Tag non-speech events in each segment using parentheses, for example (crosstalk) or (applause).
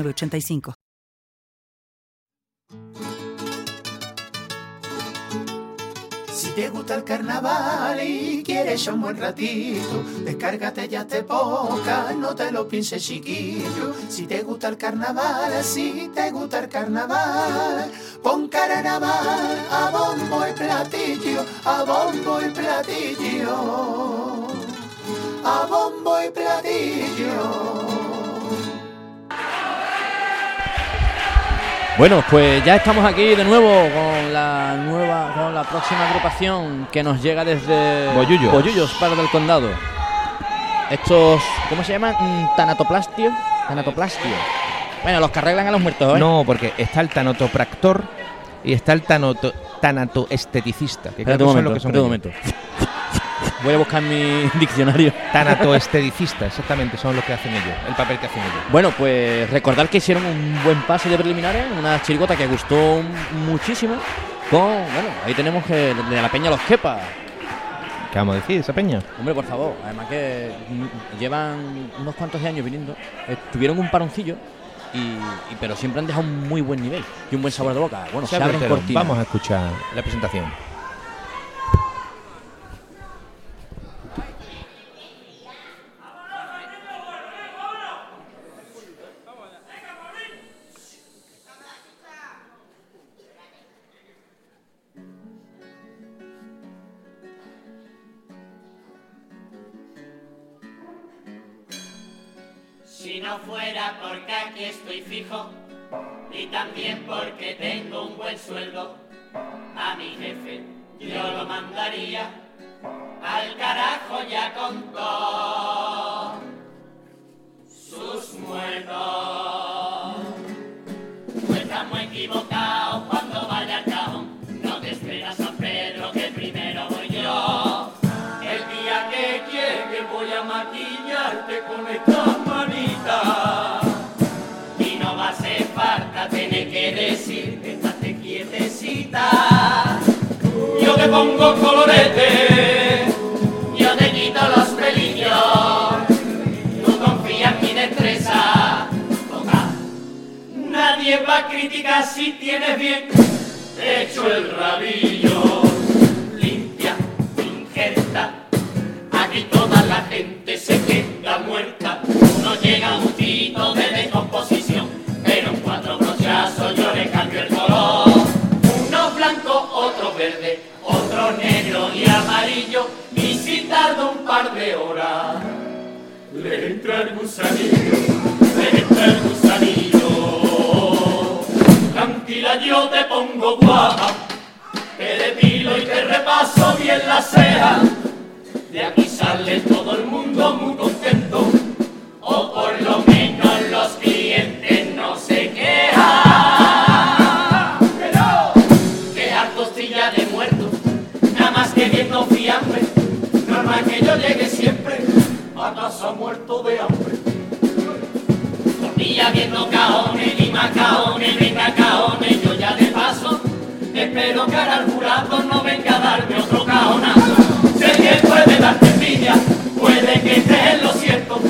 85 Si te gusta el carnaval y quieres un buen ratito, descárgate ya te poca, no te lo pienses chiquillo. Si te gusta el carnaval, si te gusta el carnaval, pon carnaval a bombo y platillo, a bombo y platillo, a bombo y platillo. Bueno, pues ya estamos aquí de nuevo con la nueva, con la próxima agrupación que nos llega desde Bollullos. Bollullos, para del condado. Estos, ¿cómo se llaman? Mm, Tanatoplastio. Tanatoplastio. Bueno, los que arreglan a los muertos, ¿eh? No, porque está el tanotopractor y está el tanoto, tanatoesteticista. Que creo que son momento, lo que son momento. Voy a buscar mi (laughs) diccionario. Tanatoesteticista, exactamente, son los que hacen ellos, el papel que hacen ellos. Bueno, pues recordar que hicieron un buen pase de preliminares, una chirigota que gustó muchísimo. Con, bueno, ahí tenemos que de la peña los quepa. ¿Qué vamos a decir, esa peña? Hombre, por favor, además que mm, llevan unos cuantos de años viniendo, eh, tuvieron un paroncillo, y, y- pero siempre han dejado un muy buen nivel y un buen sabor de boca. Bueno, se Se abre abren cortinas. Vamos a escuchar la presentación. Al carajo ya con todos sus muertos. No estamos equivocados cuando vaya al cajón, no te esperas a Pedro que primero voy yo. El día que llegue voy a maquillarte con esta manita. Y no va a ser falta tener que decir que estás quietecita. Pongo colorete, yo te quito los pelillos. Tú confía en mi destreza. Toca. Nadie va a criticar si tienes bien hecho el rabillo. Limpia, injerta. Aquí toda la gente se queda muerta. No llega un el gusanillo, entra el gusanillo. Tranquila, yo te pongo guapa, te depilo y te repaso bien la ceja. De aquí sale todo el mundo muy contento, muerto de hambre. Tortilla viendo cajones y más cajones, venga cajones, yo ya de paso, espero que ahora el jurado no venga a darme otro cajonazo. Sé que puede darte envidia, puede que estés en lo cierto,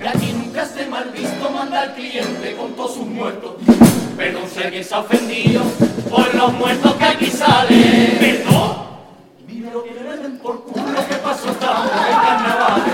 que aquí nunca esté mal visto manda al cliente con todos sus muertos. Perdón si alguien se ha ofendido por los muertos que aquí salen. Perdón. Mira lo que le por culo que pasó estamos en carnavales.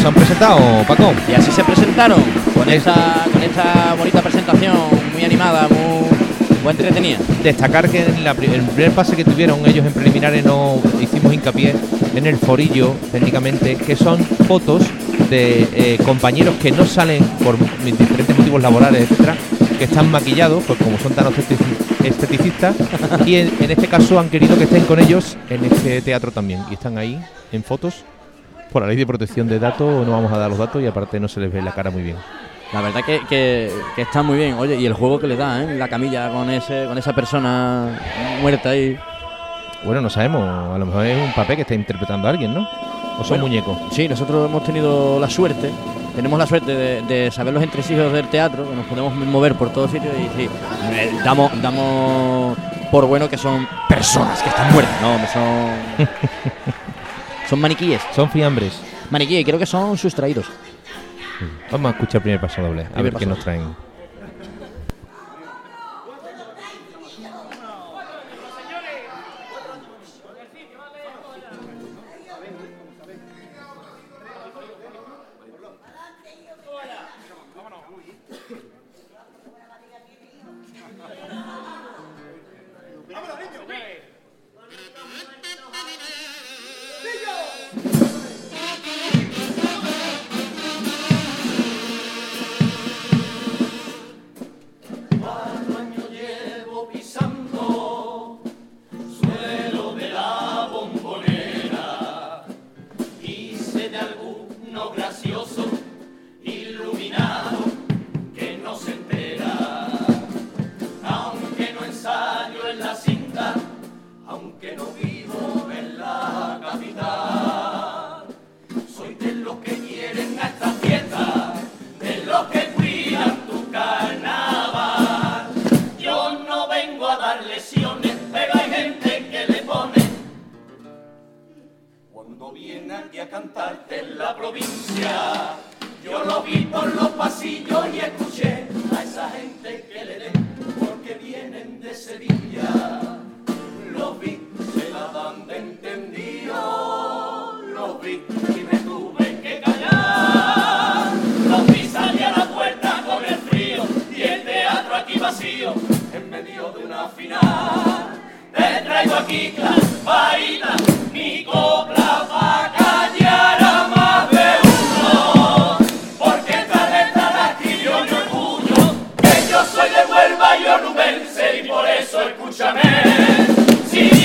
Se han presentado, Paco. Y así se presentaron con esta, con esta bonita presentación muy animada, muy, muy entretenida. Destacar que en la el primer pase que tuvieron ellos en preliminares no hicimos hincapié en el forillo, técnicamente, que son fotos de eh, compañeros que no salen por diferentes motivos laborales, etcétera, que están maquillados, pues como son tan estetici- esteticistas, y en, en este caso han querido que estén con ellos en este teatro también. Y están ahí en fotos. Por la ley de protección de datos no vamos a dar los datos y aparte no se les ve la cara muy bien. La verdad que, que, que está muy bien. Oye, y el juego que le da, ¿eh? La camilla con ese con esa persona muerta ahí. Bueno, no sabemos, a lo mejor es un papel que está interpretando a alguien, ¿no? O son Bueno, muñecos. Sí, nosotros hemos tenido la suerte, tenemos la suerte de, de saber los entresijos del teatro, que nos podemos mover por todos sitios y sí, eh, damos, damos por bueno que son personas que están muertas. No, son. (laughs) son maniquíes. Son fiambres. Maniquíes, creo que son sustraídos. Vamos a escuchar el primer paso doble, a Primer ver qué nos traen.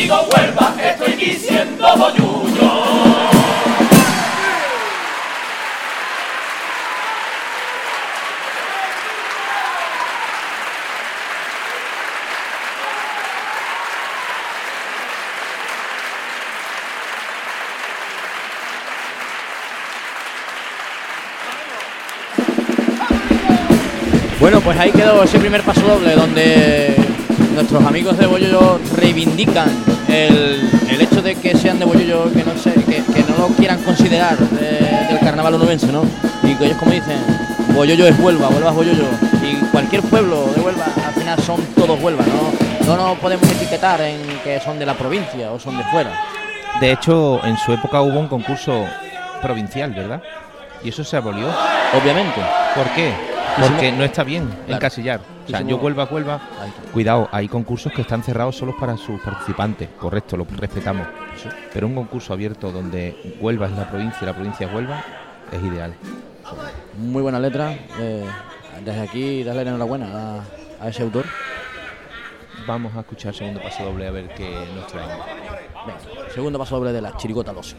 Huelva, estoy diciendo. Bueno, pues ahí quedó ese primer paso doble donde nuestros amigos de Boyoyo reivindican el, el hecho de que sean de Boyoyo, que no, sé, que, que no lo quieran considerar eh, del carnaval onubense, ¿no? Y que ellos como dicen, Boyoyo es Huelva, Huelva es Boyoyo. Y cualquier pueblo de Huelva, al final son todos Huelva, ¿no? No nos podemos etiquetar en que son de la provincia o son de fuera. De hecho, en su época hubo un concurso provincial, ¿verdad? Y eso se abolió. Obviamente. ¿Por qué? Porque no está bien Claro. encasillar. O sea, yo Huelva, Huelva. Cuidado, hay concursos que están cerrados solo para sus participantes. Correcto, lo respetamos. Sí. Pero un concurso abierto donde Huelva es la provincia y la provincia es Huelva es ideal. Muy buena letra. eh, desde aquí, darle la enhorabuena a, a ese autor. Vamos a escuchar segundo paso doble a ver qué nos. Venga, segundo paso doble de la chirigota 2.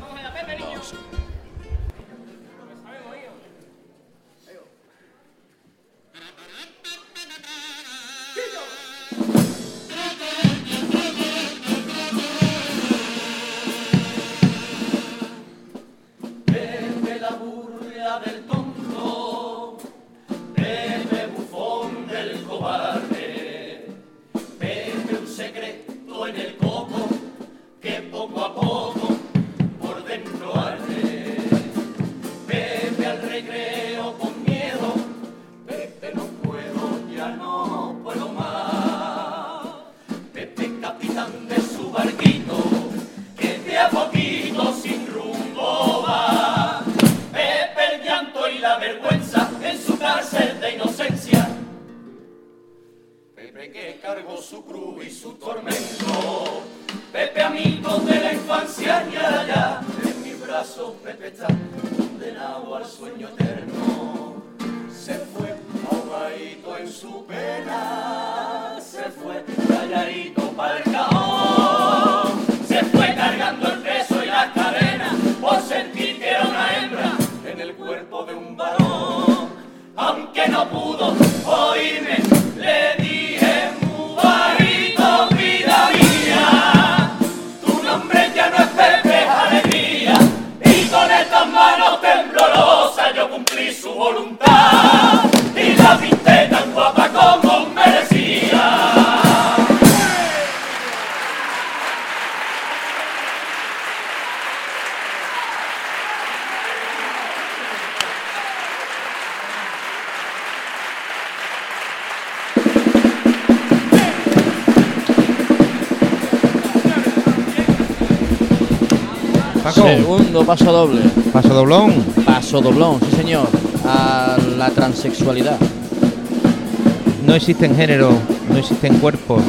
No pudo paso doble. paso doblón. Paso doblón, sí señor. A la transexualidad. No existen género, no existen cuerpos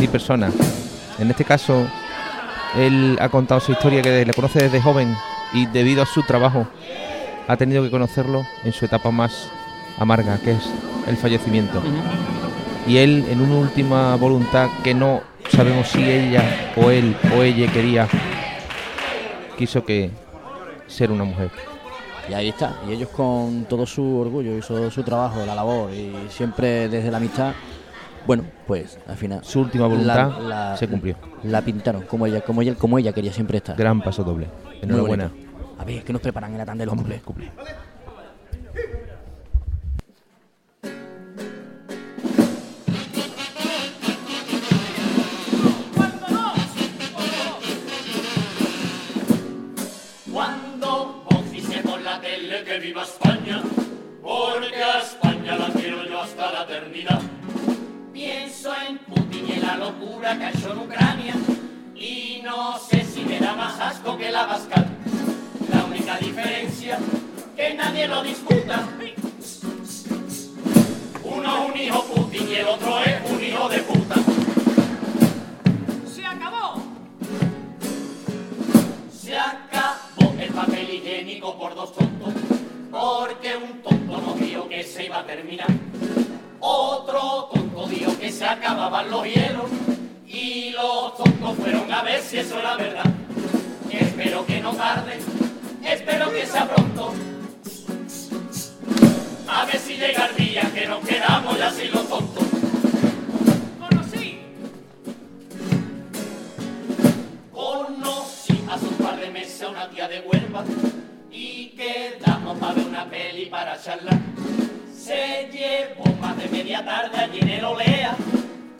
ni personas. En este caso, él ha contado su historia que le conoce desde joven y debido a su trabajo ha tenido que conocerlo en su etapa más amarga, que es el fallecimiento. Y él, en una última voluntad que no sabemos si ella o él o ella quería, quiso que ser una mujer. Y ahí está. Y ellos con todo su orgullo y todo su trabajo, la labor y siempre desde la amistad, bueno, pues al final Su última voluntad se cumplió. La pintaron como ella, como ella, como ella quería siempre estar. Gran paso doble. Enhorabuena. A ver, ¿qué nos preparan en la tanda de los Cumple, cumple. Viva España, fueron a ver si eso era verdad. Espero que no tarde, espero que sea pronto. A ver si llega el día que nos quedamos ya sin los tontos. Conocí Conocí hace un par de meses a una tía de Huelva y quedamos para ver una peli para charlar. Se llevó más de media tarde allí en el Olea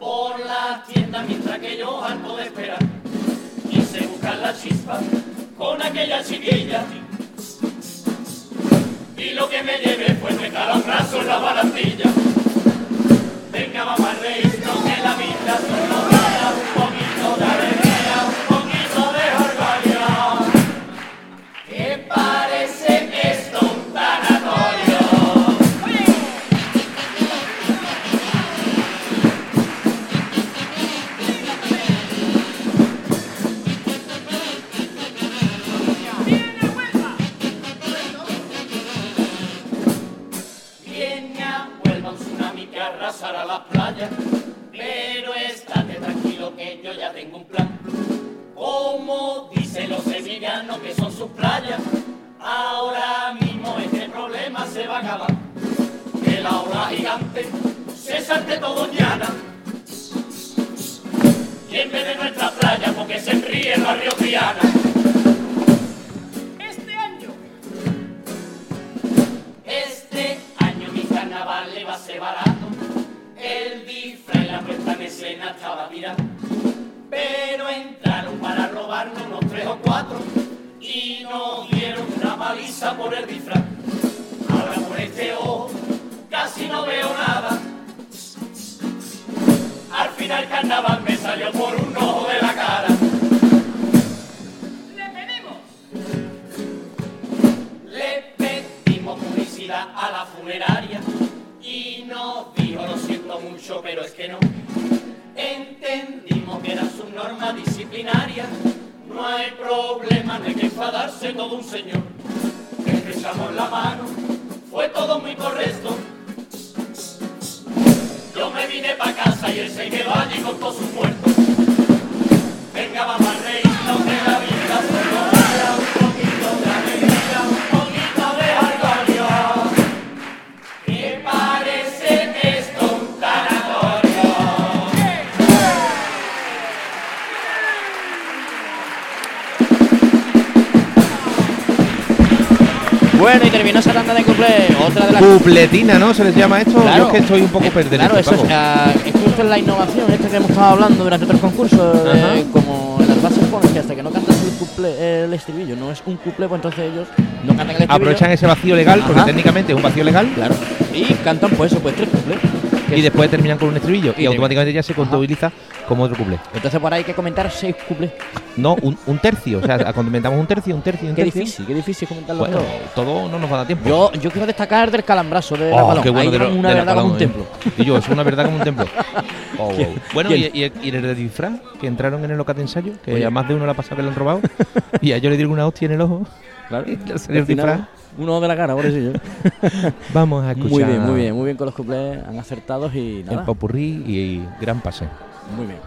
por las tiendas mientras que yo harto de esperar. Quise buscar la chispa con aquella chiquilla y lo que me llevé fue de calambrazo en la barandilla. Venga, a reírnos que la vida solo da un poquito de por el disfraz. Ahora por este ojo casi no veo nada. Al final carnaval casa y quedó allí con todos sus muertos. Venga, vamos a reírnos de la vida, solo para un poquito de alegría, un poquito de orgullo. Que parece que esto es un tanatorio. Bueno, y terminó esa tanda de cuplé. Otra de las Cupletina, ¿no? ¿Se les llama esto? Claro. Yo es que estoy un poco Eh, perdido. Claro, eso es, ah, es la innovación, esto que hemos estado hablando durante otros concursos, de Ajá. como en las bases pones que hasta que no cantas el, cuplé, el estribillo, no es un cuplé, pues entonces ellos no cantan el estribillo. Aprovechan ese vacío legal, porque técnicamente es un vacío legal, Claro. Y cantan pues eso, pues tres. Y es- después terminan con un estribillo, y Y automáticamente ya se contabiliza como otro cuplé. Entonces por ahí hay que comentar seis cuplés. No, un, un tercio, o sea, (laughs) comentamos un tercio, un tercio, un Qué tercio. difícil, qué difícil comentarlo Bueno, todo. no nos va a dar tiempo. Yo, yo quiero destacar del calambrazo de la Oh, balón. qué bueno Ahí de una de la verdad como un templo. ¿eh? Y yo, es una verdad como un templo. (laughs) Oh. Bueno, y, el de disfraz, que entraron en el local de ensayo, que Oye. a más de uno le ha pasado que le han robado, (laughs) y a ellos le dieron una hostia en el ojo. Claro. Y el disfraz. Uno de la cara, por eso yo. (laughs) Vamos a escuchar Muy bien, muy bien, muy bien con los cuplés, han acertado y el nada. popurrí y, y gran pase. Muy bien.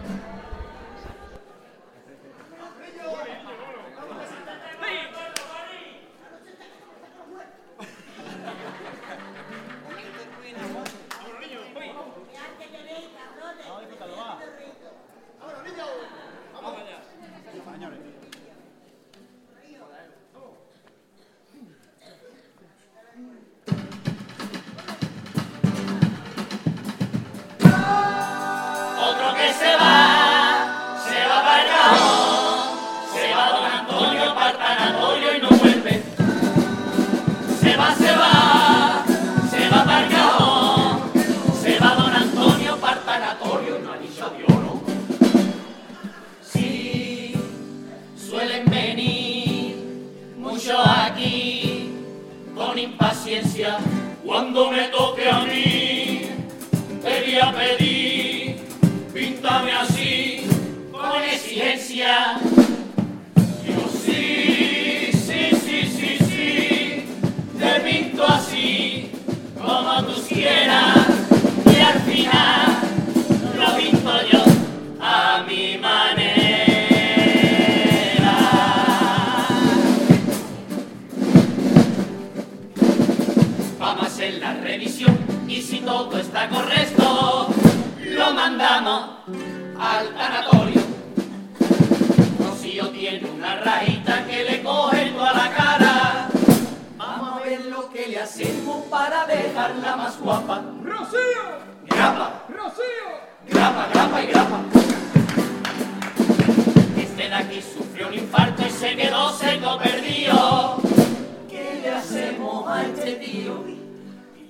Iglesia.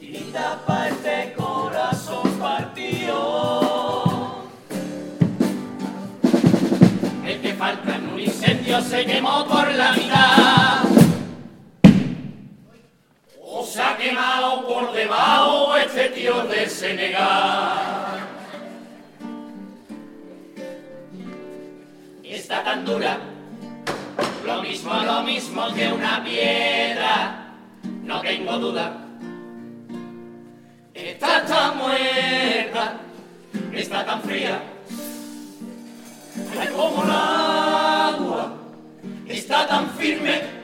Tirita pa' este corazón partido. El que falta en un incendio se quemó por la mitad. O se ha quemado por debajo este tío de Senegal. Está tan dura, lo mismo, lo mismo que una piedra, no tengo duda. Está tan muerta, está tan fría, ay como el agua, está tan firme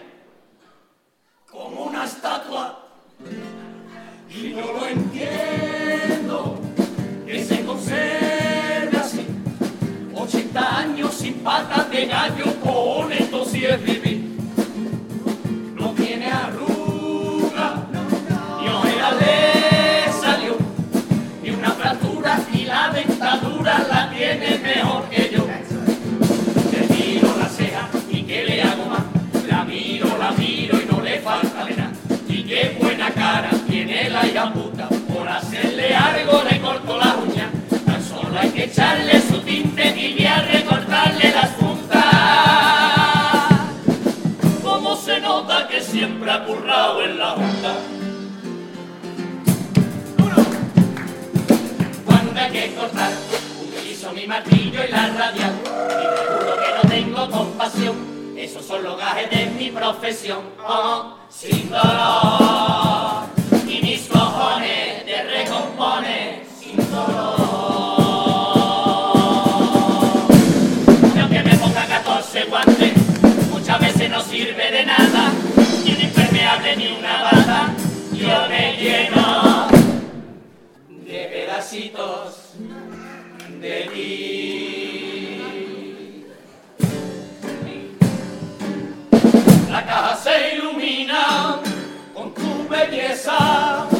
que cortar. Utilizo mi martillo y la radial. Y seguro que no tengo compasión. Esos son los gajes de mi profesión. Oh, sin dolor. Y mis cojones te recompones sin dolor. Y aunque me ponga 14 guantes, muchas veces no sirve de nada. Ni un impermeable ni una bata. Yo me lleno de pedacitos de ti. La caja se ilumina con tu belleza.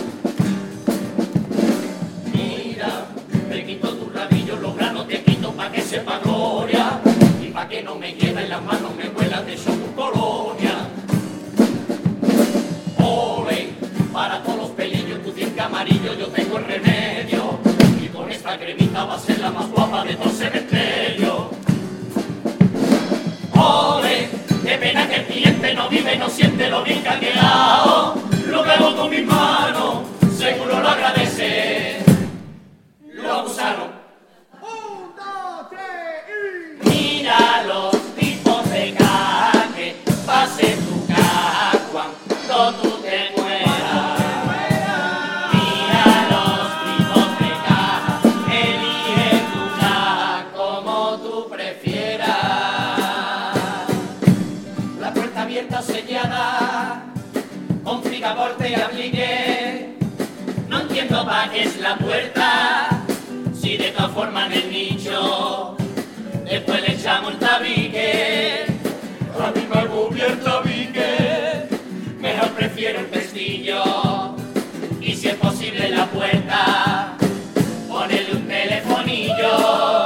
y. No entiendo para qué es la puerta, si de todas formas en el nicho después le echamos el tabique. A mí me agobia el tabique, mejor prefiero el pestillo y si es posible la puerta, ponele un telefonillo.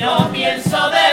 no pienso de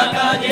Devagar